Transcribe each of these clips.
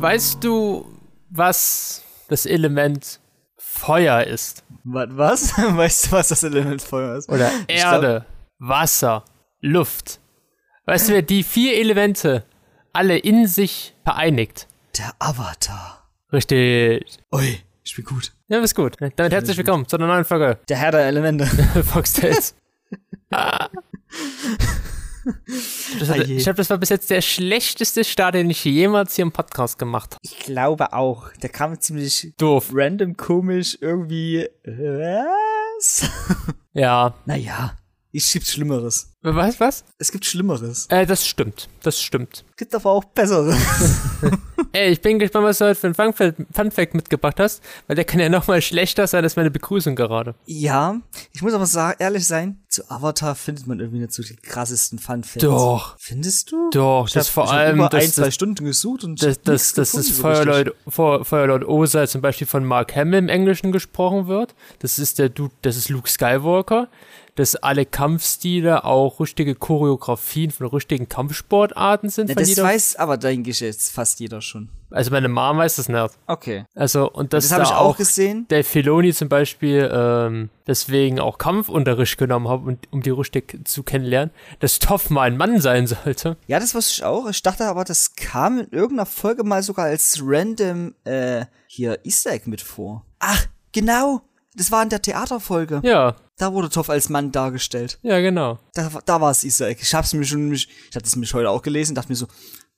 weißt du, was das Element Feuer ist? Was? Weißt du, was das Element Feuer ist? Oder Erde, Wasser, Luft. Weißt du, wer die vier Elemente alle in sich vereinigt? Der Avatar. Richtig. Ui, ich bin gut. Ja, bist gut. Damit herzlich willkommen zu einer neuen Folge Der Herr der Elemente. Fox Tales. Das hat, Oje. ich glaube, das war bis jetzt der schlechteste Start, den ich jemals hier im Podcast gemacht habe. Ich glaube auch. Der kam ziemlich Doof. random, komisch, irgendwie. Was? Ja. naja, es gibt Schlimmeres. Was, was? Es gibt Schlimmeres. Äh, das stimmt. Das stimmt. Es gibt aber auch Besseres. Ey, ich bin gespannt, was du heute für ein Funfact, mitgebracht hast, weil der kann ja nochmal schlechter sein als meine Begrüßung gerade. ja, ich muss aber sagen, ehrlich sein, zu Avatar findet man irgendwie nicht so die krassesten Fun-Facts. Doch. Findest du? Doch, Ich das hab- vor ich allem über das- ein, zwei das- Stunden gesucht und Das, das, das, gefunden das so Feuerlord, Feu- Feuerlord Osa zum Beispiel von Mark Hamill im Englischen gesprochen wird. Das ist der Dude, das ist Luke Skywalker. Dass alle Kampfstile auch richtige Choreografien von richtigen Kampfsportarten sind. Ja, das jeder, weiß aber dein jetzt fast jeder schon. also meine Mom weiß das nicht. Okay. Also, und das, Das, habe da ich auch gesehen. der Filoni zum Beispiel ähm, deswegen auch Kampfunterricht genommen hat, und, um die richtig zu kennenlernen, dass Toff mal ein Mann sein sollte. Ja, das wusste ich auch. Ich dachte aber, das kam in irgendeiner Folge mal sogar als random äh, hier Easter Egg mit vor. Ach, genau. Das war in der Theaterfolge. Ja, Da wurde Toff als Mann dargestellt. ja, genau. Da, da war es Easter Egg. Ich hab's mir schon, ich hatte es mich heute auch gelesen, dachte mir so,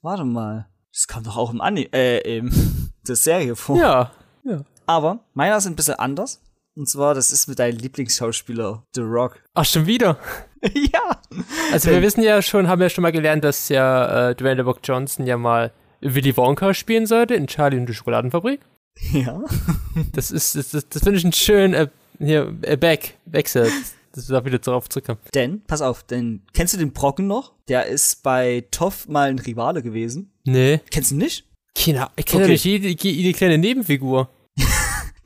warte mal, das kam doch auch im Anime, äh, im der Serie vor. Ja, ja. Aber meiner ist ein bisschen anders. Und zwar, das ist mit deinem Lieblingsschauspieler, The Rock. Ach, schon wieder. ja. Also wir wissen ja schon, haben ja schon mal gelernt, dass ja äh, Dwayne The Rock Johnson ja mal Willy Wonka spielen sollte in Charlie und die Schokoladenfabrik. Ja. Das ist, das, das, das finde ich ein schön, äh, hier, äh, Back, Wechsel, dass wir da wieder drauf zurückkommen. Denn, pass auf, denn, kennst du den Brocken noch? Der ist bei Toff mal ein Rivale gewesen. Nee. Kennst du ihn nicht? Kinder, ich kenne Okay. nicht jede, jede kleine Nebenfigur.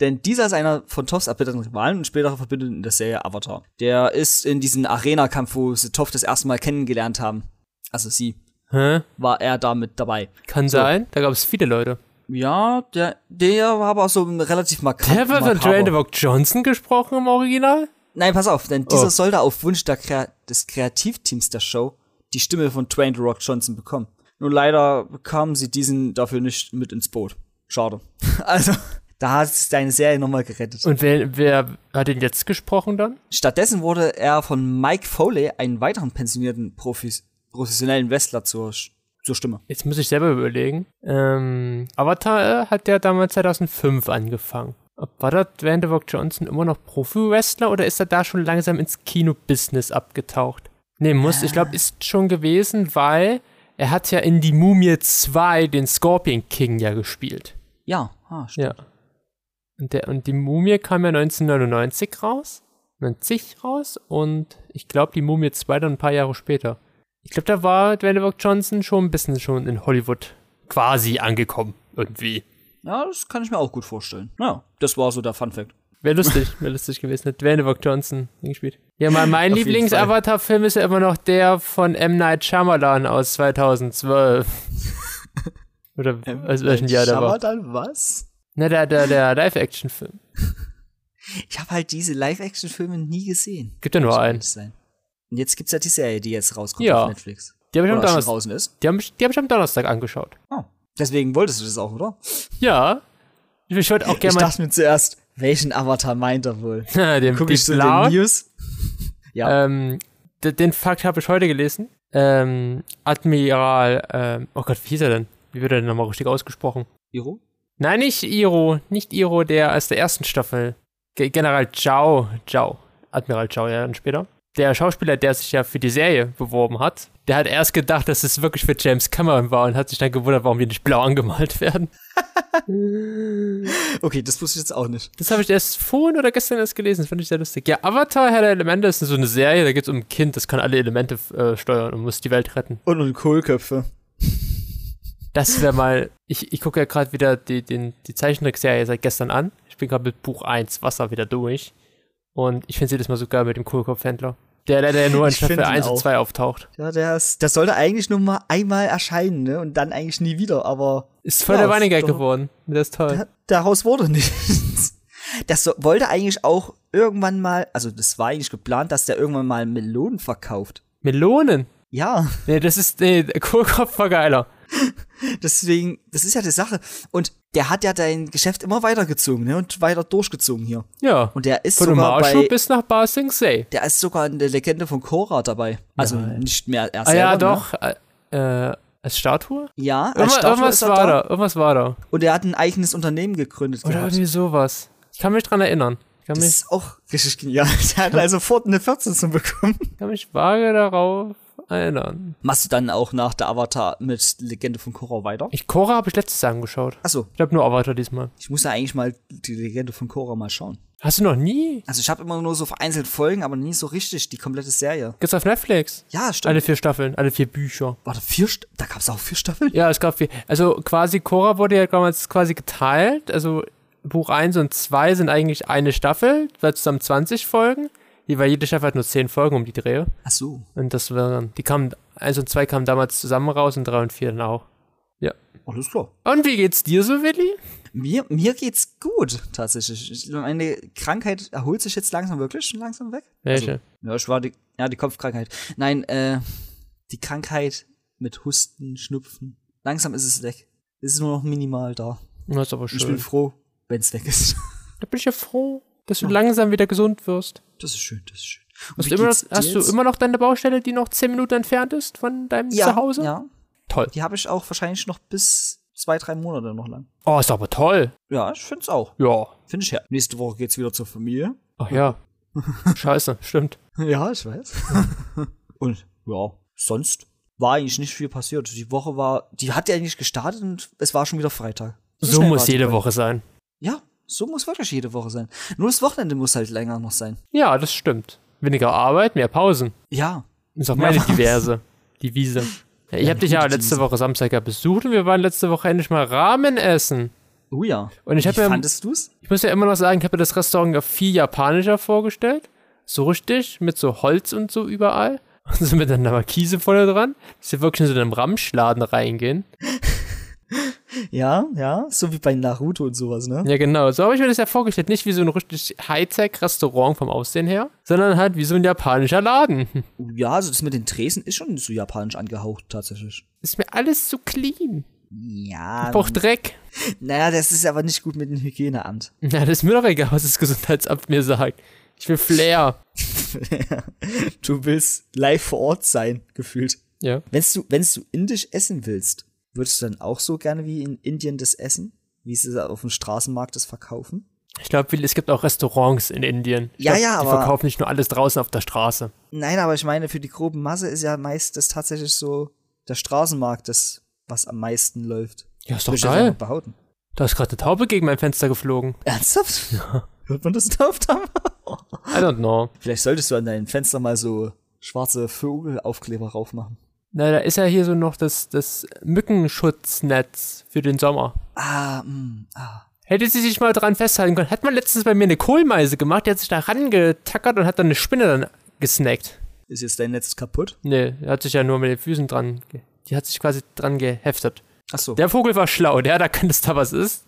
Denn dieser ist einer von Toffs erbitterten Rivalen und später verbündet in der Serie Avatar. Der ist in diesem Arena-Kampf, wo sie Toff das erste Mal kennengelernt haben. Also sie, Hä? war er da mit dabei. Kann sein, da gab es viele Leute. Ja, der, der war aber so ein relativ markant. Der wird von. Dwayne The Rock Johnson gesprochen im Original? Nein, pass auf, denn dieser Oh. soll da auf Wunsch der Krea des Kreativteams der Show die Stimme von Dwayne The Rock Johnson bekommen. Nur leider bekamen sie diesen dafür nicht mit ins Boot. Schade. Also, da hat es deine Serie nochmal gerettet. Und wer, wer hat ihn jetzt gesprochen dann? Stattdessen wurde er von Mike Foley, einen weiteren pensionierten Profis, professionellen Wrestler, zur, zur Stimme. Jetzt muss ich selber überlegen. Ähm, Avatar äh, hat ja damals 2005 angefangen. Ob- War da Dwayne The Rock Johnson immer noch Profi-Wrestler oder ist er da schon langsam ins Kino-Business abgetaucht? Nee, muss, ich glaube, ist schon gewesen, weil er hat ja in Die Mumie 2 den Scorpion King ja gespielt. Ja, ah, stimmt. Ja. Und, der, und die Mumie kam ja 1999 raus, 90 raus und ich glaube, die Mumie 2 dann ein paar Jahre später. Ich glaube, da war Dwayne Johnson schon ein bisschen schon in Hollywood quasi angekommen, irgendwie. Ja, das kann ich mir auch gut vorstellen. Ja, das war so der Fun Fact. Wäre lustig, wäre lustig gewesen. Hat Dwayne Johnson gespielt. Ja, mein, mein Lieblings-Avatar-Film ist ja immer noch der von M. Night Shyamalan aus 2012. Oder aus welchem Jahr der war? dann was? Na, der, der, der Live-Action-Film. Ich habe halt diese Live-Action-Filme nie gesehen. Gibt ja nur einen. sein. Und jetzt gibt's ja die Serie, die jetzt rauskommt Ja. auf Netflix. Die habe ich, am Donnerstag- draußen ist. die hab ich, die hab ich am Donnerstag angeschaut. Oh. Deswegen wolltest du das auch, oder? Ja. Ich wollte auch Ich gerne mal dachte mir zuerst, welchen Avatar meint er wohl? den, Guck ich blauen. den News. Ja. Ähm, den Fakt habe ich heute gelesen. Ähm, Admiral, ähm, oh Gott, wie hieß er denn? Wie wird er denn nochmal richtig ausgesprochen? Iro? Nein, nicht Iro, nicht Iro, der aus der ersten Staffel. Ge General Zhao, Zhao, Admiral Zhao, ja, dann später. Der Schauspieler, der sich ja für die Serie beworben hat, der hat erst gedacht, dass es wirklich für James Cameron war und hat sich dann gewundert, warum die nicht blau angemalt werden. Okay, das wusste ich jetzt auch nicht. Das habe ich erst vorhin oder gestern erst gelesen, das fand ich sehr lustig. Ja, Avatar, Herr der Elemente, ist so eine Serie, da geht es um ein Kind, das kann alle Elemente äh, steuern und muss die Welt retten. Und, und Kohlköpfe. Das wäre mal, ich, ich gucke ja gerade wieder die, den, die Zeichentrickserie seit gestern an. Ich bin gerade mit Buch 1 Wasser wieder durch. Und ich finde jedes Mal so geil mit dem Kohlkopfhändler. Der leider ja nur in Staffel ihn 1 und auch. 2 auftaucht. Ja, der ist, das sollte eigentlich nur mal einmal erscheinen, ne? Und dann eigentlich nie wieder, aber Ist voll Ja, der Running Gag geworden. Das ist toll. Da- Daraus wurde nichts. Das so, wollte eigentlich auch irgendwann mal, also das war eigentlich geplant, dass der irgendwann mal Melonen verkauft. Melonen. Ja, Nee, das ist, nee, der Kohlkopf war geiler. deswegen, das ist ja die Sache. Und der hat ja dein Geschäft immer weitergezogen, ne? Und weiter durchgezogen hier. Ja. Und der ist Von sogar Marshu bei, bis nach Bar Sing Se. der ist sogar in der Legende von Korra dabei. Also nicht mehr er Ah selber. ja, ne? doch. Äh, äh, als Statue? Ja, als Irgendwas, Statue irgendwas war da. da. Irgendwas war da. Und er hat ein eigenes Unternehmen gegründet Oder gehabt. irgendwie sowas. Ich kann mich dran erinnern. Ich kann Das mich, ist auch richtig genial. Der hat also sofort eine 14 zu bekommen. kann mich vage darauf erinnern. Machst du dann auch nach der Avatar mit Legende von Korra weiter? Ich, Cora habe ich letztes Jahr angeschaut. Achso, Ich glaube nur Avatar diesmal. ich muss ja eigentlich mal die Legende von Korra mal schauen. Hast du noch nie? Also ich habe immer nur so vereinzelt Folgen, aber nie so richtig die komplette Serie. Gibt's auf Netflix? Ja, stimmt. Alle vier Staffeln, alle vier Bücher. Warte, vier St da gab es auch vier Staffeln? Ja, es gab vier. Also quasi, Cora wurde ja damals quasi geteilt. Also Buch 1 und 2 sind eigentlich eine Staffel, weil zusammen 20 Folgen. Weil jede Staffel hat nur 10 Folgen um die Dreh. Ach so. Und das waren, die kamen, 1 und 2 kamen damals zusammen raus und 3 und 4 dann auch. Ja. Alles klar. Und wie geht's dir so, Willi? Mir, mir geht's gut, tatsächlich. Ich- Meine Krankheit erholt sich jetzt langsam wirklich schon langsam weg. Welche? Also, ja, ich war die, ja, die Kopfkrankheit. Nein, äh, die Krankheit mit Husten, Schnupfen. Langsam ist es weg. Es ist nur noch minimal da. das ist aber Ich bin schön. froh, wenn's weg ist. Da bin ich ja froh, dass du langsam wieder gesund wirst. Das ist schön, das ist schön. Und Hast, immer, noch, hast du immer noch deine Baustelle, die noch 10 Minuten entfernt ist von deinem ja, Zuhause? Ja, Toll. die habe ich auch wahrscheinlich noch bis zwei, drei Monate noch lang. Oh, ist aber toll. Ja, ich find's auch. Ja. Finde ich ja. Nächste Woche geht's wieder zur Familie. Ach ja. Scheiße, stimmt. Ja, ich weiß. und ja, sonst war eigentlich nicht viel passiert. Die Woche war, die hat ja eigentlich gestartet und es war schon wieder Freitag. So schnell muss jede vorbei. Woche sein. Ja, so muss wirklich jede Woche sein. Nur das Wochenende muss halt länger noch sein. Ja, das stimmt. Weniger Arbeit, mehr Pausen. Ja. Ist auch meine. Diverse. Divise. Ja, ich Ja, habe dich ja letzte. Woche Samstag ja besucht und wir waren letzte Woche endlich mal Ramen essen. Oh ja. Und ich habe ja, fandest du's? ich muss ja immer noch sagen, ich habe mir das Restaurant ja viel japanischer vorgestellt. So richtig, mit so Holz und so überall. Und so mit einer Markise vorne dran. Dass wir wirklich in so einem Ramschladen reingehen. Ja, ja. So wie bei Naruto und sowas, ne? Ja, genau. So habe ich mir das ja vorgestellt. Nicht wie so ein richtig Hightech-Restaurant vom Aussehen her, sondern halt wie so ein japanischer Laden. Ja, also das mit den Tresen ist schon so japanisch angehaucht, tatsächlich. Ist mir alles zu clean. Ja. Braucht Dreck. Naja, das ist aber nicht gut mit dem Hygieneamt. Ja, das ist mir doch egal, was das Gesundheitsamt mir sagt. Ich will Flair. du willst live vor Ort sein, gefühlt. Ja. Wenn's du, wenn's du indisch essen willst, würdest du dann auch so gerne wie in Indien das essen? Wie sie auf dem Straßenmarkt das verkaufen? Ich glaube, es gibt auch Restaurants in Indien. Ich Ja, glaub, ja, Die aber- verkaufen nicht nur alles draußen auf der Straße. Nein, aber ich meine, für die grobe Masse ist ja meist das tatsächlich so der Straßenmarkt, das, was am meisten läuft. Ja, ist doch ich geil. einfach behaupten. Da ist gerade eine Taube gegen mein Fenster geflogen. Ernsthaft? Ja. Hört man das da oft? I don't know. Vielleicht solltest du an deinem Fenster mal so schwarze Vogelaufkleber raufmachen. Na, da ist ja hier so noch das, das Mückenschutznetz für den Sommer. Ah, mh, ah. Hätte sie sich mal dran festhalten können. Hat man letztens bei mir eine Kohlmeise gemacht, die hat sich da rangetackert und hat dann eine Spinne dann gesnackt. Ist jetzt dein Netz kaputt? Nee, er hat sich ja nur mit den Füßen dran, die hat sich quasi dran geheftet. Ach so. Der Vogel war schlau, der hat erkannt, dass da was ist,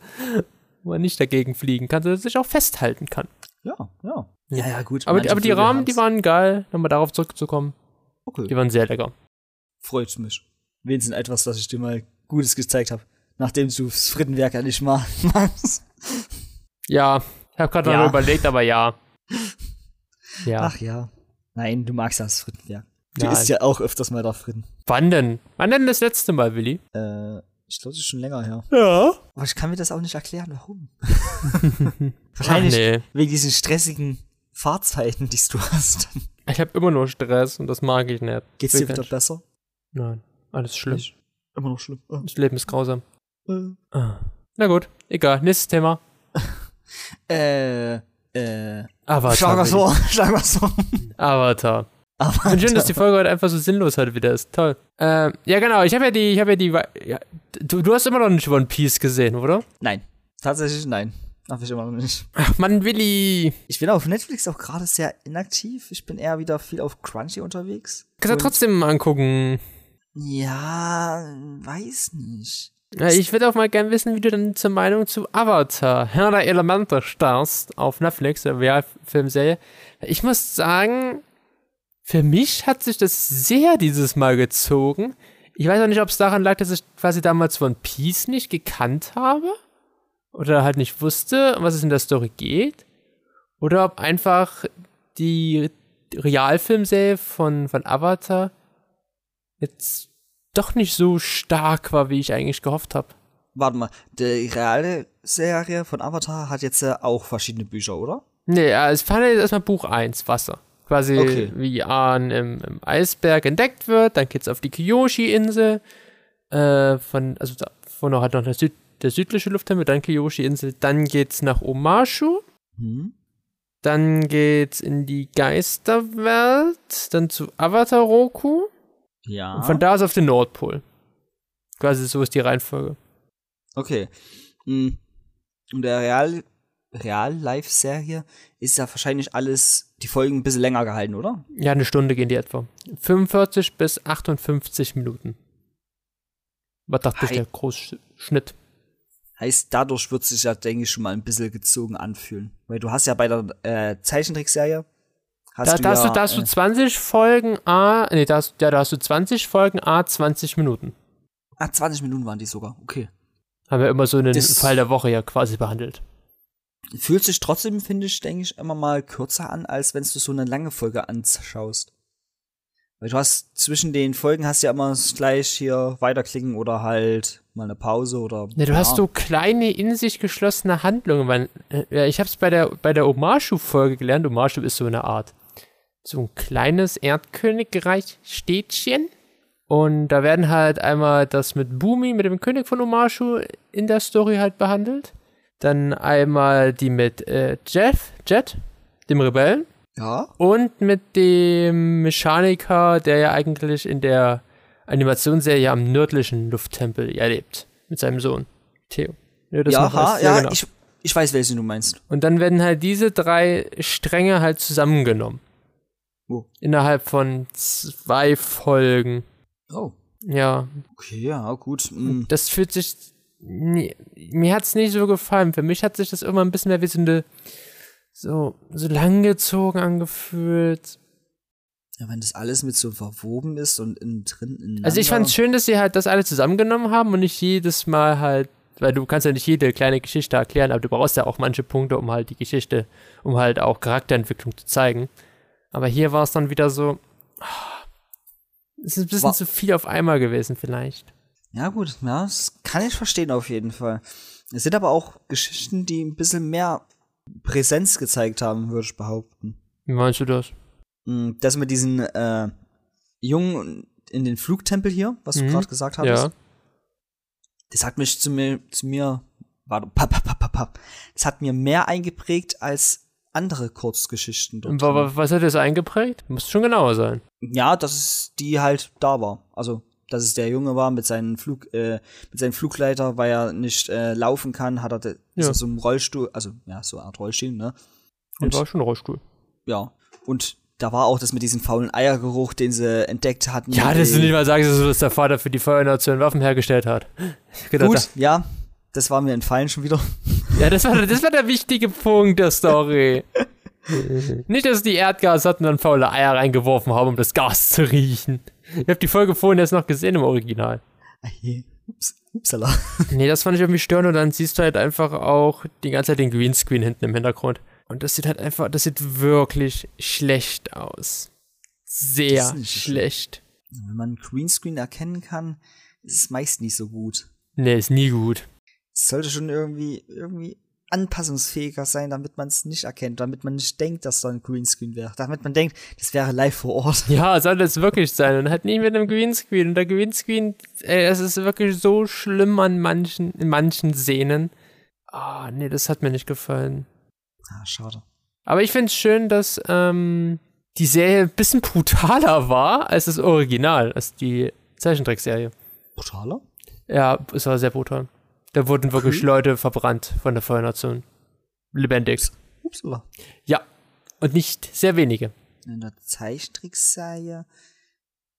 wo er nicht dagegen fliegen kann, sondern sich auch festhalten kann. Ja, ja. Ja, ja, gut. Aber, aber die Rahmen, die waren geil, nochmal darauf zurückzukommen. Okay. Die waren sehr lecker. Freut mich. Wenigstens etwas, dass ich dir mal Gutes gezeigt habe. Nachdem du das Frittenwerk ja nicht ma- magst. Ja, ich habe gerade Ja. mal überlegt, aber ja. Ja. Ach ja. Nein, du magst ja das Frittenwerk. Du Nein. isst ja auch öfters mal da Fritten. Wann denn? Wann denn das letzte Mal, Willi? Äh, ich glaube, das ist schon länger her. Ja. Aber ich kann mir das auch nicht erklären, warum. Ach Wahrscheinlich nee. wegen diesen stressigen Fahrzeiten, die du hast. Ich habe immer nur Stress und das mag ich nicht. Geht's dir wieder besser? Nein, alles schlimm. Nicht? Immer noch schlimm. Das Leben ist grausam. Äh, Ah. Na gut, egal. Nächstes Thema. äh, äh. Avatar. Schlag was Willi. vor, schlag was vor. Avatar. Aber Und schön, dass die Folge heute einfach so sinnlos heute wieder ist. Toll. Ähm, ja, genau. Ich habe ja die, ich habe ja die, ja, du, du hast immer noch nicht One Piece gesehen, oder? Nein, tatsächlich nein. Darf ich immer noch nicht. Ach Mann, Willi. Ich bin auf Netflix auch gerade sehr inaktiv. Ich bin eher wieder viel auf Crunchy unterwegs. Kannst du trotzdem mal angucken. Ja, weiß nicht. Ja, ich würde auch mal gern wissen, wie du dann zur Meinung zu Avatar, Herr der Elemente starrst auf Netflix, der Realfilmserie. Ich muss sagen, für mich hat sich das sehr dieses Mal gezogen. Ich weiß auch nicht, ob es daran lag, dass ich quasi damals One Piece nicht gekannt habe. Oder halt nicht wusste, um was es in der Story geht. Oder ob einfach die Realfilmserie von, von Avatar jetzt doch nicht so stark war, wie ich eigentlich gehofft habe. Warte mal, die reale Serie von Avatar hat jetzt äh, auch verschiedene Bücher, oder? Nee, ja, es fand jetzt erstmal Buch 1, Wasser. Quasi Okay. wie Ahn im, im Eisberg entdeckt wird, dann geht's auf die Kyoshi-Insel, äh, von, also da, vorne hat noch der, Süd, der südliche Lufttempel, dann Kyoshi-Insel, dann geht's nach Omashu, Hm. dann geht's in die Geisterwelt, dann zu Avatar Roku Ja. und von da aus auf den Nordpol. Quasi so ist die Reihenfolge. Okay. Und der Real, Real-Life-Serie ist ja wahrscheinlich alles, die Folgen ein bisschen länger gehalten, oder? Ja, eine Stunde gehen die etwa. 45 bis 58 Minuten. Was dachte ich, der Großschnitt? Heißt, dadurch wird sich ja, denke ich, schon mal ein bisschen gezogen anfühlen. Weil du hast ja bei der äh, Zeichentrickserie hast Da, du da, hast ja, du, da hast du äh, 20 Folgen A, nee, da hast, ja, da hast du 20 Folgen A, 20 Minuten. Ah, 20 Minuten waren die sogar. Okay. Haben wir immer so einen Das- Fall der Woche ja quasi behandelt. Fühlt sich trotzdem, finde ich, denke ich, immer mal kürzer an, als wenn du so eine lange Folge anschaust. Weil du hast zwischen den Folgen hast du ja immer gleich hier weiterklicken oder halt mal eine Pause oder. Ja, du hast so kleine, in sich geschlossene Handlungen. Weil, äh, ja, ich hab's bei der, bei der Omashu-Folge gelernt. Omashu ist so eine Art, so ein kleines Erdkönigreich-Städtchen. Und da werden halt einmal das mit Bumi, mit dem König von Omashu, in der Story halt behandelt. Dann einmal die mit äh, Jeff, Jet, dem Rebellen. Ja. Und mit dem Mechaniker, der ja eigentlich in der Animationsserie am nördlichen Lufttempel ja lebt. Mit seinem Sohn, Theo. Ja, das Ja, ha, ja, genau. ich, ich weiß, welchen du meinst. Und dann werden halt diese drei Stränge halt zusammengenommen. Oh. Innerhalb von zwei Folgen. Oh. Ja, Okay, ja, gut. Mm. das fühlt sich. nie- Mir hat's nicht so gefallen. Für mich hat sich das immer ein bisschen mehr wie so eine. So, so langgezogen angefühlt. Ja, wenn das alles mit so verwoben ist und innen drin. Also ich fand's schön, dass sie halt das alle zusammengenommen haben und nicht jedes Mal halt, weil du kannst ja nicht jede kleine Geschichte erklären, aber du brauchst ja auch manche Punkte, um halt die Geschichte, um halt auch Charakterentwicklung zu zeigen. Aber hier war es dann wieder so, es ist ein bisschen Wa- zu viel auf einmal gewesen vielleicht. Ja, gut, ja, das kann ich verstehen auf jeden Fall. Es sind aber auch Geschichten, die ein bisschen mehr Präsenz gezeigt haben, würde ich behaupten. Wie meinst du das? Mm, Das mit diesen äh, Jungen in den Flugtempel hier, was du Mhm. gerade gesagt hattest, Ja. das hat mich zu mir, zu mir, warte, pa, pa, pa, pa, pa. das hat mir mehr eingeprägt als andere Kurzgeschichten dort. Wa- was hat das eingeprägt? Muss schon genauer sein. Ja, dass es die halt da war. Also, dass es der Junge war mit seinem Flug, äh, mit seinem Flugleiter, weil er nicht äh, laufen kann, hat er de- ist Ja. so im Rollstuhl, also ja, so eine Art Rollstuhl, ne? Und war schon ein Rollstuhl. Ja. Und da war auch das mit diesem faulen Eiergeruch, den sie entdeckt hatten. Ja, dass du den- nicht mal sagst, dass das der Vater für die Feuernation Waffen hergestellt hat. Gut, ja, das war mir entfallen schon wieder. Ja, das war, das war der wichtige Punkt der Story. Nicht, dass die Erdgas hatten und dann faule Eier reingeworfen haben, um das Gas zu riechen. Ich habe die Folge vorhin jetzt noch gesehen im Original. Ups, upsala. Nee, das fand ich irgendwie störend und dann siehst du halt einfach auch die ganze Zeit den Greenscreen hinten im Hintergrund. Und das sieht halt einfach, das sieht wirklich schlecht aus. Sehr schlecht. Wenn man Greenscreen erkennen kann, ist es meist nicht so gut. Nee, ist nie gut. Es sollte schon irgendwie, irgendwie anpassungsfähiger sein, damit man es nicht erkennt, damit man nicht denkt, dass da ein Greenscreen wäre. Damit man denkt, das wäre live vor Ort. Ja, soll das wirklich sein und halt nicht mit einem Greenscreen. Und der Greenscreen, ey, es ist wirklich so schlimm an manchen, in manchen Szenen. Ah, nee, das hat mir nicht gefallen. Ah, schade. Aber ich finde es schön, dass ähm, die Serie ein bisschen brutaler war als das Original, als die Zeichentrickserie. Brutaler? Ja, es war sehr brutal. Da wurden wirklich. Leute verbrannt von der Feuernation. Lebendig. Upsala. Ja. Und nicht sehr wenige. In der Zeichentrickserie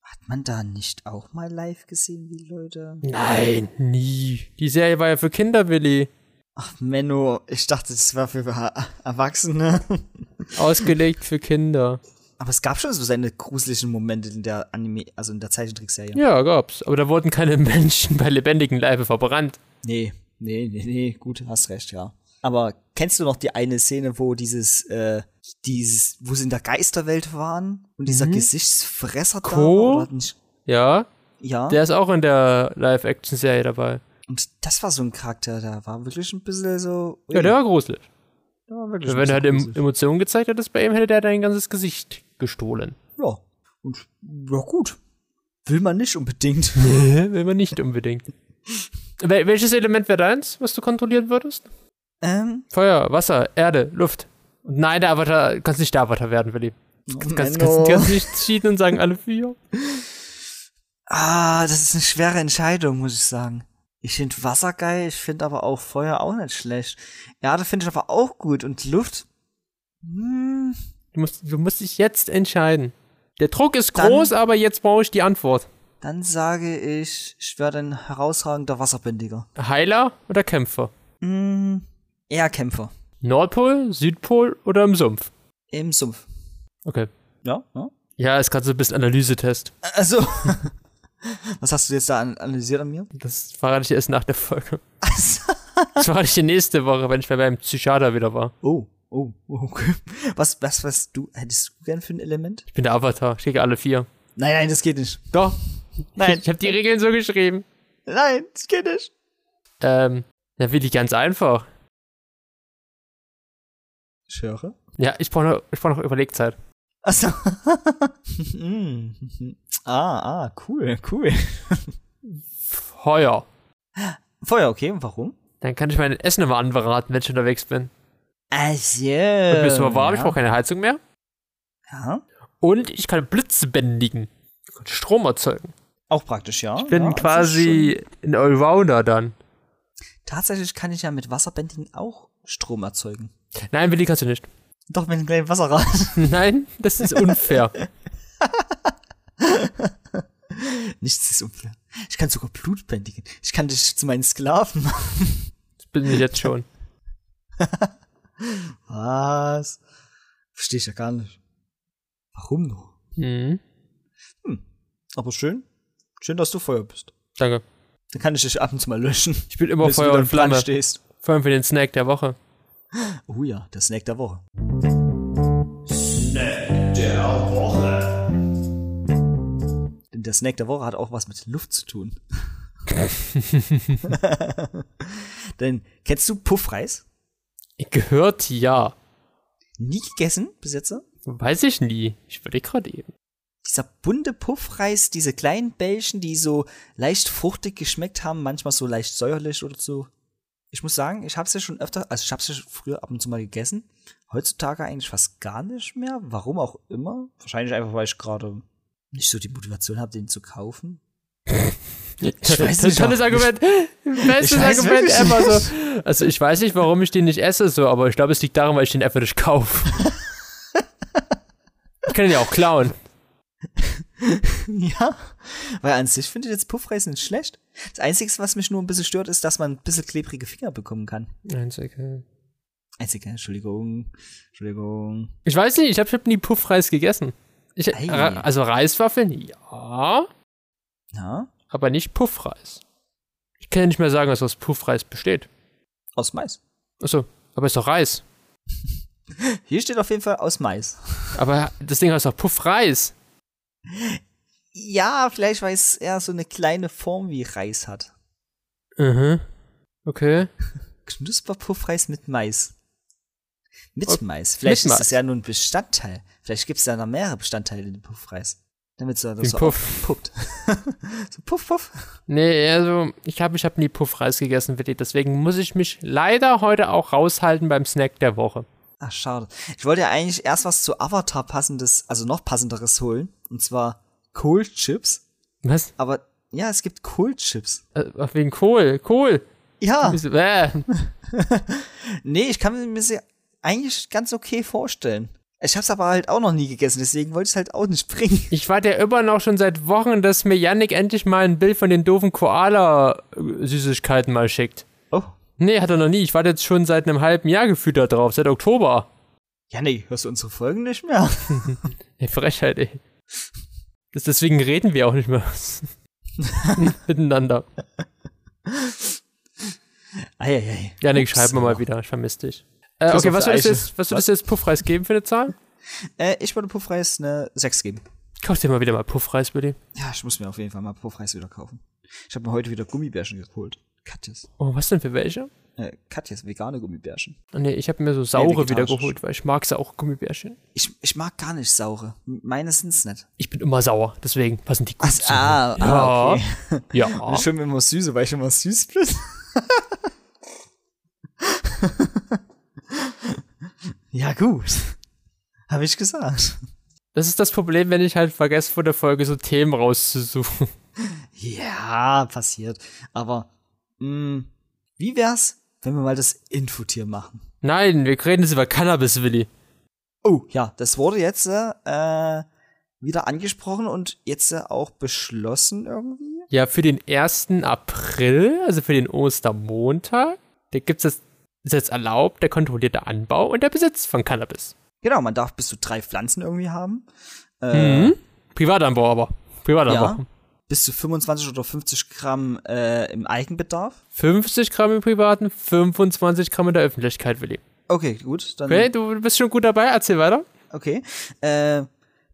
Hat man da nicht auch mal live gesehen, wie Leute? Nein, nie. Die Serie war ja für Kinder, Willi. Ach, Menno, ich dachte, das war für Erwachsene. Ausgelegt für Kinder. Aber es gab schon so seine gruseligen Momente in der Anime, also in der Zeichentrickserie. Ja, gab's. Aber da wurden keine Menschen bei lebendigem Leibe verbrannt. Nee, nee, nee, nee, gut, hast recht, ja. Aber kennst du noch die eine Szene, wo dieses, äh, dieses, wo sie in der Geisterwelt waren und dieser Mhm. Gesichtsfresser da Co? war? Oder nicht? Ja, Ja. der ist auch in der Live-Action-Serie dabei. und das war so ein Charakter, der war wirklich ein bisschen so. Ja, der war gruselig. der war wirklich Wenn er halt. Emotionen gezeigt hättest bei ihm, hätte der dein ganzes Gesicht gestohlen. Ja. Und ja gut. Will man nicht unbedingt. Will man nicht unbedingt. Wel welches Element wäre deins, was du kontrollieren würdest? ähm, Feuer, Wasser, Erde, Luft. Nein, der Avatar, kannst nicht der Avatar werden, Willi. Kannst, kannst, kannst, kannst nicht cheaten und sagen alle vier. Ah, das ist eine schwere Entscheidung, muss ich sagen. Ich finde Wasser geil, ich finde aber auch Feuer auch nicht schlecht. Erde finde ich aber auch gut und Luft. Hm, Du musst, du musst dich jetzt entscheiden. Der Druck ist Dann- groß, aber jetzt brauche ich die Antwort. dann sage ich, ich werde ein herausragender Wasserbändiger. Heiler oder Kämpfer? Hm, eher Kämpfer. Nordpol, Südpol oder im Sumpf? Im Sumpf. Okay. Ja, ja. Ja, ist gerade so ein bisschen Analysetest. Also, was hast du jetzt da an analysiert an mir? Das verrate ich erst nach der Folge. Also, Das verrate ich nächste Woche, wenn ich bei meinem Psychiater wieder war. oh, oh, okay. Was, was, was, du, hättest du gern für ein Element? Ich bin der Avatar, ich kriege alle vier. Nein, nein, das geht nicht. Doch. Nein. Ich habe die Regeln so geschrieben. Nein, das geht nicht. Ähm, da will ich ganz einfach. Ich höre. Ja, ich brauche noch, ich brauch noch Überlegzeit. Achso. Mm. ah, ah, cool, cool. Feuer. Feuer, okay, und warum? Dann kann ich mein Essen immer anberaten, wenn ich unterwegs bin. Also. Und bist du mal warm, ich ja. brauche keine Heizung mehr. ja. Und ich kann Blitze bändigen. Ich kann Strom erzeugen. Auch praktisch, ja. Ich bin ja, ist quasi ein Allrounder dann. Tatsächlich kann ich ja mit Wasserbändigen auch Strom erzeugen. Nein, Willi, kannst du nicht. Doch mit einem kleinen Wasserrad. Nein, das ist unfair. Nichts ist unfair. Ich kann sogar Blut bändigen. Ich kann dich zu meinen Sklaven machen. Das bin ich jetzt schon. Was? Verstehe ich ja gar nicht. Warum noch? Mhm. Aber schön. Schön, dass du Feuer bist. Danke. Dann kann ich dich ab und zu mal löschen. Ich bin immer Feuer und Flamme. stehst. Vor allem für den Snack der Woche. Oh ja, der Snack der Woche. Denn der Snack der Woche hat auch was mit Luft zu tun. Denn kennst du Puffreis? Gehört ja. Nie gegessen bis jetzt? Weiß ich nie. Ich würde gerade eben. Dieser bunte Puffreis, diese kleinen Bällchen, die so leicht fruchtig geschmeckt haben, manchmal so leicht säuerlich oder so. Ich muss sagen, ich habe es ja schon öfter, also ich habe es ja früher ab und zu mal gegessen. Heutzutage eigentlich fast gar nicht mehr. Warum auch immer. Wahrscheinlich einfach, weil ich gerade nicht so die Motivation habe, den zu kaufen. Ich weiß nicht, Tolles Argument. Bestes Argument ever. So. Also ich weiß nicht, warum ich den nicht esse, so, aber ich glaube, es liegt daran, weil ich den einfach nicht kaufe. ich kann den ja auch klauen. ja. Weil an sich finde ich jetzt Puffreis nicht schlecht. Das Einzige, was mich nur ein bisschen stört, ist, dass man ein bisschen klebrige Finger bekommen kann. Einzige. Einzige, Entschuldigung. Entschuldigung. Ich weiß nicht, ich habe hab nie Puffreis gegessen. Ich, also Reiswaffeln, ja, Ja. Aber nicht Puffreis. Ich kann ja nicht mehr sagen, dass aus Puffreis besteht. Aus Mais. Achso, aber ist doch Reis. Hier steht auf jeden Fall aus Mais. Aber das Ding heißt doch Puffreis. Ja, vielleicht, weil es eher so eine kleine Form wie Reis hat. Mhm. Okay. Knusperpuffreis mit Mais. Mit Okay, Mais. Vielleicht mit ist Mais. das ja nur ein Bestandteil. Vielleicht gibt es da noch mehrere Bestandteile in dem Puffreis. Damit so, Wie so Puff. puppt. so puff, puff. Nee, also ich habe ich hab nie Puffreis gegessen, Willi. Deswegen muss ich mich leider heute auch raushalten beim Snack der Woche. Ach, schade. Ich wollte ja eigentlich erst was zu Avatar passendes, also noch passenderes holen. Und zwar Kohlchips. Was? Aber ja, es gibt Kohlchips. Äh, wegen Kohl. Kohl. Ja. Wieso- Äh. Nee, ich kann mir sie eigentlich ganz okay vorstellen. Ich hab's aber halt auch noch nie gegessen, deswegen wollte ich es halt auch nicht bringen. Ich warte ja immer noch schon seit Wochen, dass mir Yannick endlich mal ein Bild von den doofen Koala-Süßigkeiten mal schickt. Oh. Nee, hat er noch nie. Ich warte jetzt schon seit einem halben Jahr gefühlt da drauf, seit Oktober. Nee, hörst du unsere Folgen nicht mehr? Ey, Frechheit, ey. Das, deswegen reden wir auch nicht mehr miteinander. Eieiei. Janik, Ups. schreib mir mal wieder, ich vermisse dich. Äh, okay, was würdest du jetzt, was würdest du jetzt Puffreis geben für eine Zahl? Äh, ich würde Puffreis eine 6 geben. Kauf dir mal wieder mal Puffreis, bitte. Ja, ich muss mir auf jeden Fall mal Puffreis wieder kaufen. Ich habe mir heute wieder Gummibärchen geholt. Katjes. Oh, was denn für welche? Äh, Katjes, vegane Gummibärchen. Oh, nee, ich habe mir so saure wieder vegetarisch. geholt, weil ich mag saure Gummibärchen. Ich, ich mag gar nicht saure. Meine sind's nicht. Ich bin immer sauer, deswegen passen die gut Ach, zu ah, mir. ah, okay. Ja. Ich finde immer süße, weil ich immer süß bin. ja, gut. Habe ich gesagt. Das ist das Problem, wenn ich halt vergesse, vor der Folge so Themen rauszusuchen. Ja, passiert. Aber, mh, wie wär's, wenn wir mal das Infotier machen? Nein, wir reden jetzt über Cannabis, Willi. Oh, ja, das wurde jetzt äh, wieder angesprochen und jetzt äh, auch beschlossen irgendwie. Ja, für den 1. April, also für den Ostermontag, da gibt's das, ist jetzt erlaubt, der kontrollierte Anbau und der Besitz von Cannabis. Genau, man darf bis zu drei Pflanzen irgendwie haben. Äh, Mhm. Privatanbau aber. Privatanbau. Ja. Bis zu 25 oder 50 Gramm äh, im Eigenbedarf. 50 Gramm im Privaten, 25 Gramm in der Öffentlichkeit, Willi. Okay, gut. Dann, Okay, du bist schon gut dabei, erzähl weiter. Okay. Äh,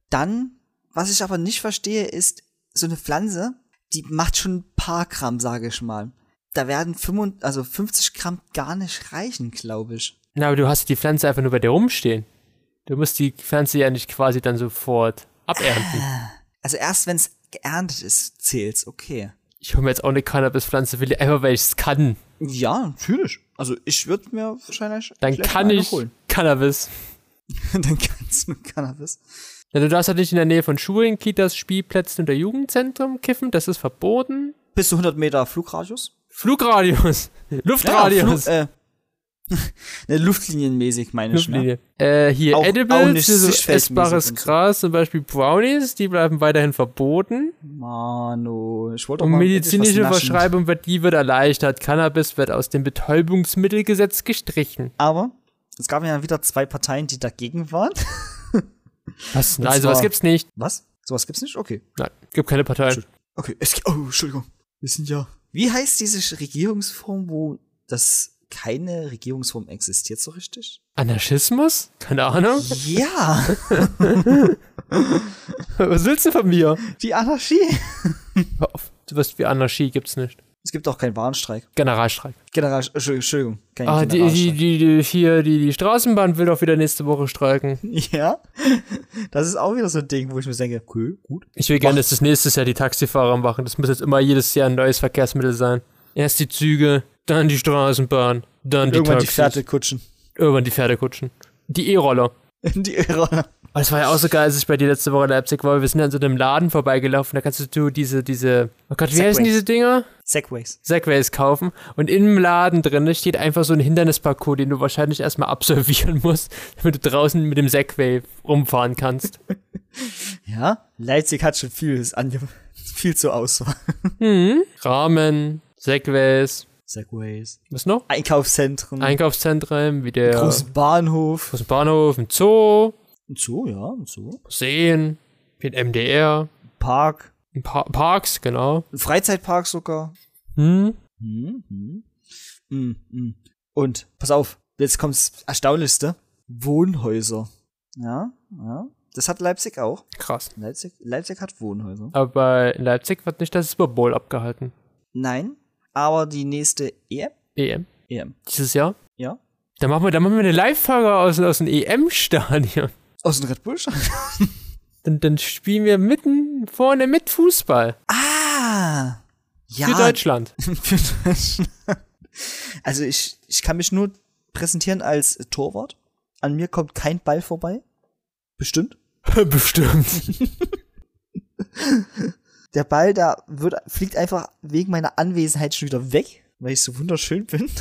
dann, was ich aber nicht verstehe, ist, so eine Pflanze, die macht schon ein paar Gramm, sage ich mal. Da werden 55, also 50 Gramm gar nicht reichen, glaube ich. Na, aber du hast die Pflanze einfach nur bei dir rumstehen. Du musst die Pflanze ja nicht quasi dann sofort abernten. Also erst wenn es geerntet ist, zählt's, okay. Ich hole mir jetzt auch eine Cannabispflanze, Willi, einfach weil ich es kann. Ja, natürlich. Also ich würde mir wahrscheinlich. Dann kann ich Holen. Cannabis. Dann kannst du Cannabis. Ja, du darfst halt nicht in der Nähe von Schulen, Kitas, Spielplätzen oder Jugendzentren kiffen, das ist verboten. Bis zu 100 Meter Flugradius. Flugradius, Luftradius, Ja, Flug, äh, ne, luftlinienmäßig meine ich, ne? Luftlinie. Äh, hier Auch- auch Edibles, hier so essbares. Gras, zum Beispiel Brownies, die bleiben weiterhin verboten. Mano, ich wollte doch Und mal medizinische. Verschreibung wird, die wird erleichtert. Cannabis wird aus dem Betäubungsmittelgesetz gestrichen. Aber es gab ja wieder zwei Parteien, die dagegen waren. Was? Nein, sowas zwar- gibt's nicht. Was? Sowas gibt's nicht? Okay. Nein, gibt keine Parteien. Okay. Es, oh, Entschuldigung. Wir sind ja. Wie heißt diese Regierungsform, wo das keine Regierungsform existiert so richtig? Anarchismus? Keine Ahnung. Ja, Was willst du von mir? die Anarchie. Hör auf. Du wirst wie Anarchie gibt's nicht. Es gibt auch keinen Warnstreik. Generalstreik. General, Entschuldigung, Entschuldigung. Kein Ah, die, die, Generalstreik. die, die, hier, die, die Straßenbahn will doch wieder nächste Woche streiken. Ja, das ist auch wieder so ein Ding, wo ich mir denke, cool, gut. Ich will gerne, dass das nächstes Jahr die Taxifahrer machen. Das muss jetzt immer jedes Jahr ein neues Verkehrsmittel sein. Erst die Züge, dann die Straßenbahn, dann die Irgendwann die Taxis. Pferdekutschen. Irgendwann die Pferdekutschen. Die E-Roller. Die Irre. Oh, das war ja auch so geil, als ich bei dir letzte Woche in Leipzig war. Wir sind an so einem Laden vorbeigelaufen. Da kannst du diese, diese, oh Gott, wie heißen Segways. diese Dinger? Segways. Segways kaufen. Und im Laden drin steht einfach so ein Hindernisparcours, den du wahrscheinlich erstmal absolvieren musst, damit du draußen mit dem Segway rumfahren kannst. Ja, Leipzig hat schon vieles ange viel zur Auswahl. hm. Rahmen, Segways, Segways. was noch? Einkaufszentren. Einkaufszentren, wie der großen Bahnhof. großen Bahnhof, ein Zoo, Und so, ja, und so. Museen, wie ein MDR, Park. ein pa Parks, genau. Ein Freizeitpark sogar. Hm. Hm, hm. Hm, hm. Und, pass auf, jetzt kommt's Erstaunlichste. Wohnhäuser. Ja, ja. Das hat Leipzig auch. Krass. Leipzig, Leipzig hat Wohnhäuser. Aber in Leipzig wird nicht das Super Bowl abgehalten. Nein, aber die nächste EM? EM. EM. Dieses Jahr? Ja. Da machen wir, da machen wir eine Live-Folge aus, aus dem EM-Stadion. Aus dem Red Bull Dann, dann spielen wir mitten vorne mit Fußball. Ah! Ja. Für Deutschland. Für Deutschland. Also ich, ich kann mich nur präsentieren als Torwart. An mir kommt kein Ball vorbei. Bestimmt. Bestimmt. Der Ball, da wird, fliegt einfach wegen meiner Anwesenheit schon wieder weg, weil ich so wunderschön bin.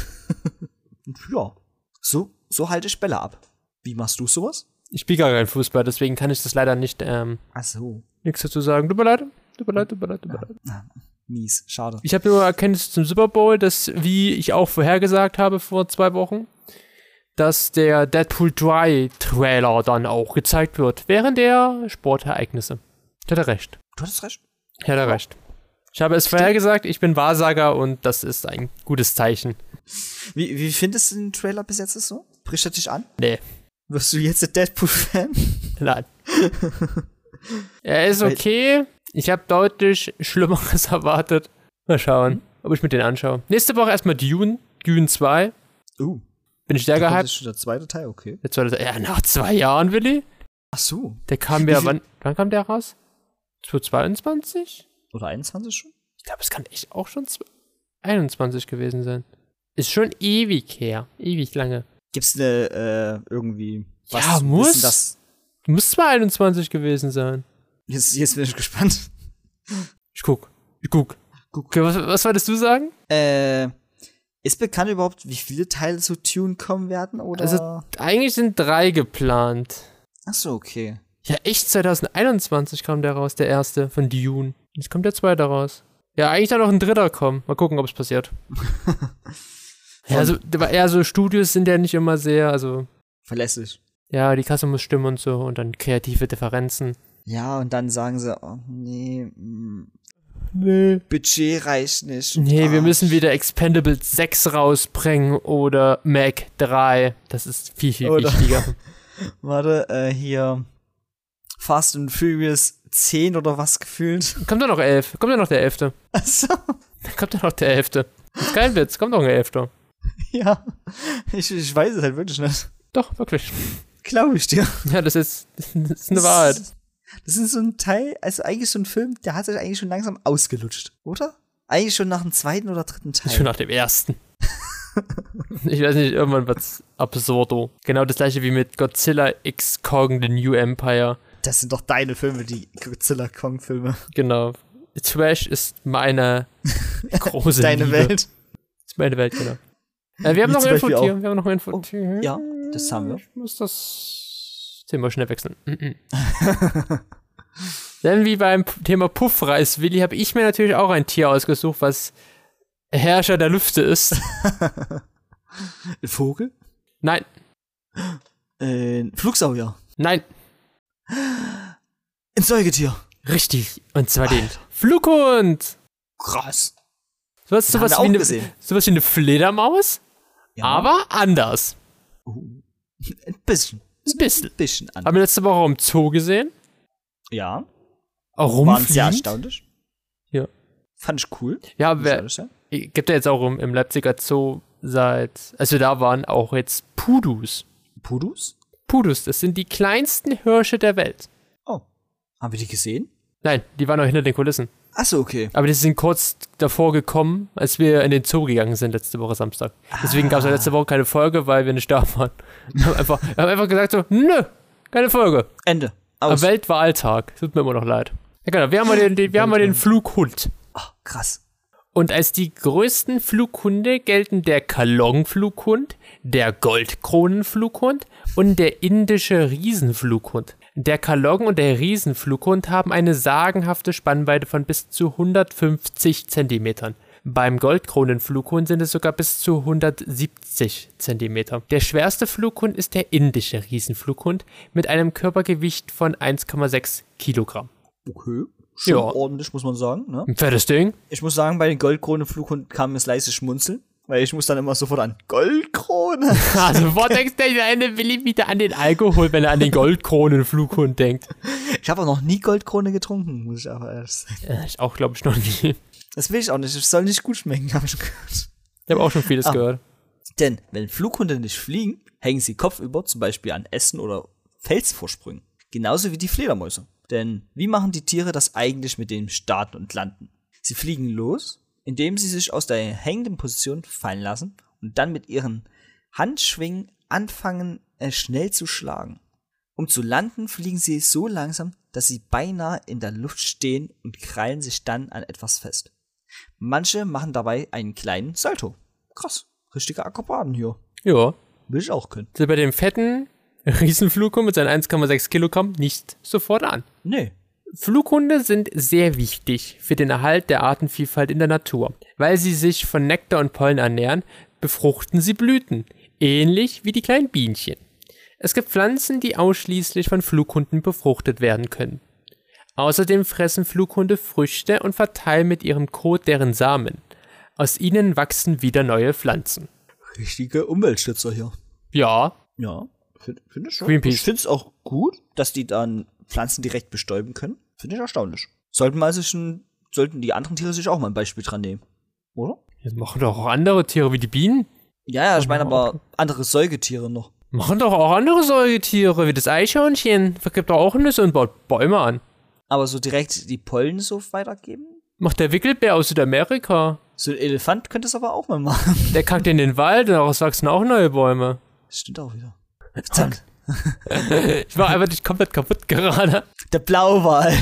Und ja, so, so halte ich Bälle ab. Wie machst du sowas? Ich spiele gar keinen Fußball, deswegen kann ich das leider nicht ähm, Ach so. nichts dazu sagen. Tut mir leid, tut mir leid, tut mir leid, tut mir leid. Ah, mies, schade. Ich habe nur Erkenntnisse zum Super Bowl, dass, wie ich auch vorhergesagt habe vor zwei Wochen, dass der Deadpool 3 Trailer dann auch gezeigt wird, während der Sportereignisse. Ich hatte recht. Du hattest recht. Ich hatte recht. Ich habe es vorhergesagt, ich bin Wahrsager und das ist ein gutes Zeichen. Wie, wie findest du den Trailer bis jetzt so? Bricht er dich an? Nee, Wirst du jetzt der Deadpool-Fan? nein. er ist okay. Ich habe deutlich Schlimmeres erwartet. Mal schauen, ob ich mir den anschaue. Nächste Woche erstmal Dune, Dune 2. Uh, Bin ich kommt gehypt. jetzt schon der zweite Teil, okay. Der zweite, ja, nach zwei Jahren, Willi. Ach so. Der kam ja, wann, wann kam der raus? 2022? Oder 21 schon? Ich glaube, es kann echt auch schon 21 gewesen sein. Ist schon ewig her. Ewig lange. Gibt's eine, äh, irgendwie was Ja, muss. wissen, dass Muss 22 gewesen sein. jetzt, jetzt bin ich gespannt. Ich guck. Ich guck. Okay, was, was wolltest du sagen? Äh, ist bekannt überhaupt, wie viele Teile zu Tune kommen werden? Oder? Also- Eigentlich sind drei geplant. Ach so, okay. Ja, echt, 2021 kam der raus, der erste von Dune. Jetzt kommt der zweite raus. Ja, eigentlich soll noch ein dritter kommen. Mal gucken, ob es passiert. ja, also, eher so Studios sind ja nicht immer sehr, also, Verlässlich. ja, die Kasse muss stimmen und so und dann kreative Differenzen. Ja, und dann sagen sie, oh, nee, mm, Nee. Budget reicht nicht. Nee, wir Ah, müssen wieder Expendables 6 rausbringen oder Mac 3. Das ist viel, viel Oder- wichtiger. Warte, äh, hier Fast and Furious 10 oder was gefühlt. kommt doch noch 11. Kommt ja noch der 11. Achso, Kommt ja noch der 11. Das ist kein Witz, kommt noch ein 11. ja. Ich, ich weiß es halt wirklich nicht. Doch, wirklich. Glaube ich dir. Ja, das ist, das ist eine Wahrheit. Das ist so ein Teil, also eigentlich so ein Film, der hat sich eigentlich schon langsam ausgelutscht, oder? Eigentlich schon nach dem zweiten oder dritten Teil. Schon nach dem ersten. ich weiß nicht, irgendwann wird's absurdo. Genau das gleiche wie mit Godzilla X Kong The New Empire. Das sind doch deine Filme, die Godzilla Kong Filme. Genau. Trash ist meine große Deine Liebe. Welt. Ist meine Welt, genau. Äh, wir haben noch Infotier. Wir haben noch ein Infotier. ja, das haben wir. Ich muss das Thema schnell wechseln. Mhm. Denn wie beim Thema Puffreis, Willi, habe ich mir natürlich auch ein Tier ausgesucht, was Herrscher der Lüfte ist. Ein Vogel? Nein, Äh, ein Flugsaurier. nein, Ein Säugetier. richtig. Und zwar den Flughund. Krass. Sowas, sowas, wir wie eine, sowas wie eine Fledermaus, Ja, aber anders. ein bisschen. Ein bisschen. Ein bisschen an. Haben wir letzte Woche auch im Zoo gesehen. ja, Auch waren sehr rumfliegend. erstaunlich. Ja. Fand ich cool. Ja, wer, gibt ja jetzt auch im, im Leipziger Zoo seit, als wir da waren, auch jetzt Pudus. Pudus? Pudus, das sind die kleinsten Hirsche der Welt. Oh. Haben wir die gesehen? Nein, die waren noch hinter den Kulissen. Achso, okay. Aber die sind kurz davor gekommen, als wir in den Zoo gegangen sind letzte Woche Samstag. Deswegen gab es letzte Woche keine Folge, weil wir nicht da waren. Wir haben einfach, wir haben einfach gesagt so, nö, keine Folge. Ende. Aber Aus. Weltwahltag. Tut mir immer noch leid. Ja genau, wir haben mal den, den, wir haben mal den Flughund. Ah, krass. Und als die größten Flughunde gelten der Kalong-Flughund, der Goldkronenflughund und der indische Riesenflughund. Der Kalong und der Riesenflughund haben eine sagenhafte Spannweite von bis zu 150 Zentimetern. Beim Goldkronenflughund sind es sogar bis zu 170 Zentimeter. Der schwerste Flughund ist der indische Riesenflughund mit einem Körpergewicht von 1,6 Kilogramm. Okay. Schon Ja. ordentlich, muss man sagen. Ne? Ein fettes Ding. Ich muss sagen, bei den Goldkrone-Flughund kam mir das leise Schmunzeln. Weil ich muss dann immer sofort an Goldkrone. Also, wo denkst du, eine Willi wieder an den Alkohol, wenn er an den Goldkronenflughund denkt? Ich habe auch noch nie Goldkrone getrunken, muss ich aber ehrlich sagen. Ja, ich auch, glaube ich, noch nie. Das will ich auch nicht. Es soll nicht gut schmecken, habe ich gehört. Ich habe auch schon vieles Ah. gehört. Denn wenn Flughunde nicht fliegen, hängen sie kopfüber zum Beispiel an Ästen oder Felsvorsprüngen. Genauso wie die Fledermäuse. Denn wie machen die Tiere das eigentlich mit dem Starten und Landen? Sie fliegen los, indem sie sich aus der hängenden Position fallen lassen und dann mit ihren Handschwingen anfangen, äh, schnell zu schlagen. Um zu landen, fliegen sie so langsam, dass sie beinahe in der Luft stehen und krallen sich dann an etwas fest. Manche machen dabei einen kleinen Salto. Krass. Richtige Akrobaten hier. Ja. Will ich auch können. Also bei den fetten Riesenflughund mit seinen 1,6 Kilogramm nicht sofort an. Nee. Flughunde sind sehr wichtig für den Erhalt der Artenvielfalt in der Natur. Weil sie sich von Nektar und Pollen ernähren, befruchten sie Blüten, ähnlich wie die kleinen Bienchen. Es gibt Pflanzen, die ausschließlich von Flughunden befruchtet werden können. Außerdem fressen Flughunde Früchte und verteilen mit ihrem Kot deren Samen. Aus ihnen wachsen wieder neue Pflanzen. Richtige Umweltschützer hier. Ja, Ja, finde find ich schon. Greenpeace. Ich finde es auch gut, dass die dann Pflanzen direkt bestäuben können. Finde ich erstaunlich. Sollten mal sich ein, sollten die anderen Tiere sich auch mal ein Beispiel dran nehmen. Oder? das machen doch auch andere Tiere wie die Bienen. Ja, ja, ich meine aber andere Säugetiere noch. Machen doch auch andere Säugetiere, wie das Eichhörnchen. Vergibt doch auch Nüsse und baut Bäume an. Aber so direkt die Pollen so weitergeben? Macht der Wickelbär aus Südamerika. So ein Elefant könnte es aber auch mal machen. Der kackt in den Wald und daraus wachsen auch neue Bäume. Stimmt auch wieder. Verdammt. Ich war einfach nicht komplett kaputt gerade. Der Blauwal.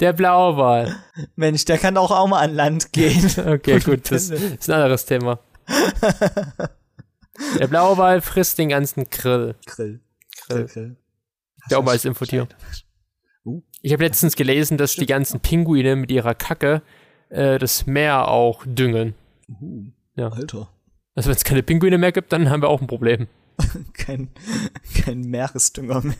Der Blauwal. Mensch, der kann auch, auch mal an Land gehen. Okay, gut, das ist ein anderes Thema. Der Blauwal frisst den ganzen Grill. Grill. Grill. Grill. Der Oma ist Infotier. Uh. Ich habe letztens gelesen, dass die ganzen Pinguine mit ihrer Kacke äh, das Meer auch düngen. Uh, Ja. Alter. Also wenn es keine Pinguine mehr gibt, dann haben wir auch ein Problem. Kein, kein Meeresdünger mehr.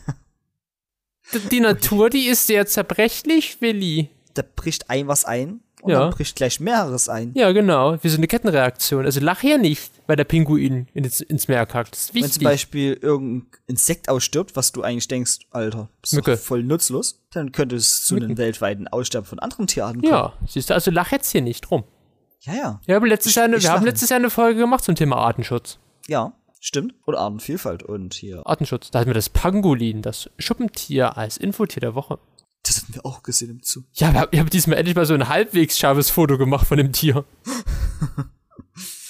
Die Natur, die ist sehr zerbrechlich, Willi. Da bricht ein was ein und Ja. dann bricht gleich mehreres ein. Ja, genau. Wie so eine Kettenreaktion. Also lach ja nicht, weil der Pinguin ins, ins Meer kackt. Das ist Wenn zum wichtig. Beispiel irgendein Insekt ausstirbt, was du eigentlich denkst, Alter, ist voll nutzlos, dann könnte es zu einem weltweiten Aussterben von anderen Tierarten kommen. Ja, siehst du, also lach jetzt hier nicht rum. Ja, ja. Wir haben letztes, Ich- Jahr, eine, wir haben letztes Jahr eine Folge gemacht zum Thema Artenschutz. Ja, stimmt. Und Artenvielfalt und hier. Artenschutz. Da hatten wir das Pangolin, das Schuppentier, als Infotier der Woche. Das hatten wir auch gesehen im Zoo. Ja, wir haben, ich habe diesmal endlich mal so ein halbwegs scharfes Foto gemacht von dem Tier.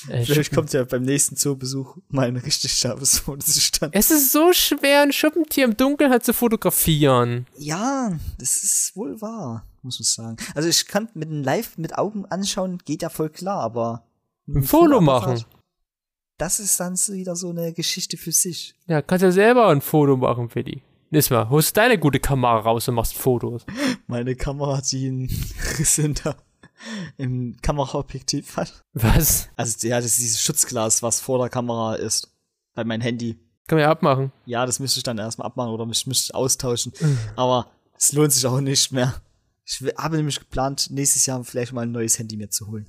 Äh, Vielleicht Schuppen- kommt ja beim nächsten Zoobesuch mal ein richtig scharfes Foto zustande. es ist so schwer, ein Schuppentier im Dunkeln halt zu fotografieren. Ja, das ist wohl wahr, muss man sagen. Also ich kann mit einem Live mit Augen anschauen, geht ja voll klar, aber Ein Foto machen. Das ist dann so wieder so eine Geschichte für sich. Ja, kannst ja selber ein Foto machen. Nächstes Mal, holst deine gute Kamera raus und machst Fotos. Meine Kamera, die einen Riss hinter im Kameraobjektiv hat. Was? Also ja, das ist dieses Schutzglas, was vor der Kamera ist. Bei meinem Handy. Kann man ja abmachen. Ja, das müsste ich dann erstmal abmachen oder ich müsste austauschen. Aber es lohnt sich auch nicht mehr. Ich habe nämlich geplant, nächstes Jahr vielleicht mal ein neues Handy mir zu holen.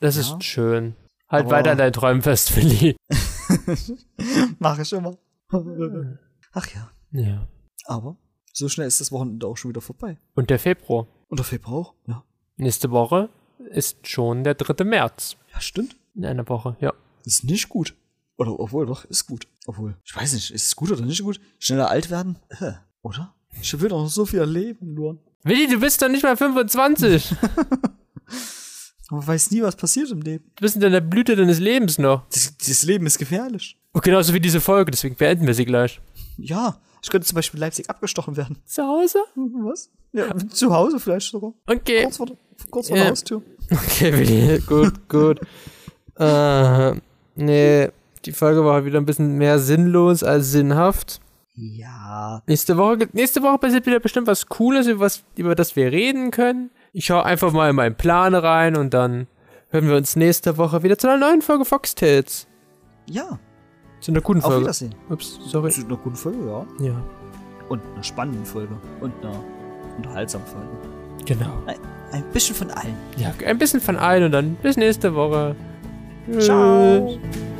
Das Ja. ist schön. Halt Aber- weiter an deinen Träumen fest, Willi. Mache ich immer. Ach ja. Ja. Aber so schnell ist das Wochenende auch schon wieder vorbei. Und der Februar. Und der Februar auch? Ja. Nächste Woche ist schon der 3. März. Ja, stimmt. In einer Woche, ja. Ist nicht gut. Oder obwohl, doch, ist gut. Obwohl, ich weiß nicht, ist es gut oder nicht gut? Schneller alt werden? Äh, oder? Ich will doch noch so viel erleben, Luan. Willi, du bist doch nicht mal 25. Man weiß nie, was passiert im Leben. du bist in der Blüte deines Lebens noch. Das, das Leben ist gefährlich. Und genauso wie diese Folge, deswegen beenden wir sie gleich. Ja, ich könnte zum Beispiel in Leipzig abgestochen werden. Zu Hause? Was? Ja, zu Hause vielleicht sogar. Okay. Kurz vor, der- kurz vor Ja. der Haustür. Okay, Willi, gut, gut. äh, nee, die Folge war wieder ein bisschen mehr sinnlos als sinnhaft. Ja. Nächste Woche, nächste Woche passiert wieder bestimmt was Cooles, über, was, über das wir reden können. Ich schaue einfach mal in meinen Plan rein und dann hören wir uns nächste Woche wieder zu einer neuen Folge Foxtails. Ja. Zu einer guten Auf Folge. Wiedersehen. Ups, sorry. Zu einer guten Folge, ja. Ja, Und einer spannenden Folge. Und einer unterhaltsamen Folge. genau. Ein, ein bisschen von allen. Ja, ein bisschen von allen und dann bis nächste Woche. Ciao. Tschüss.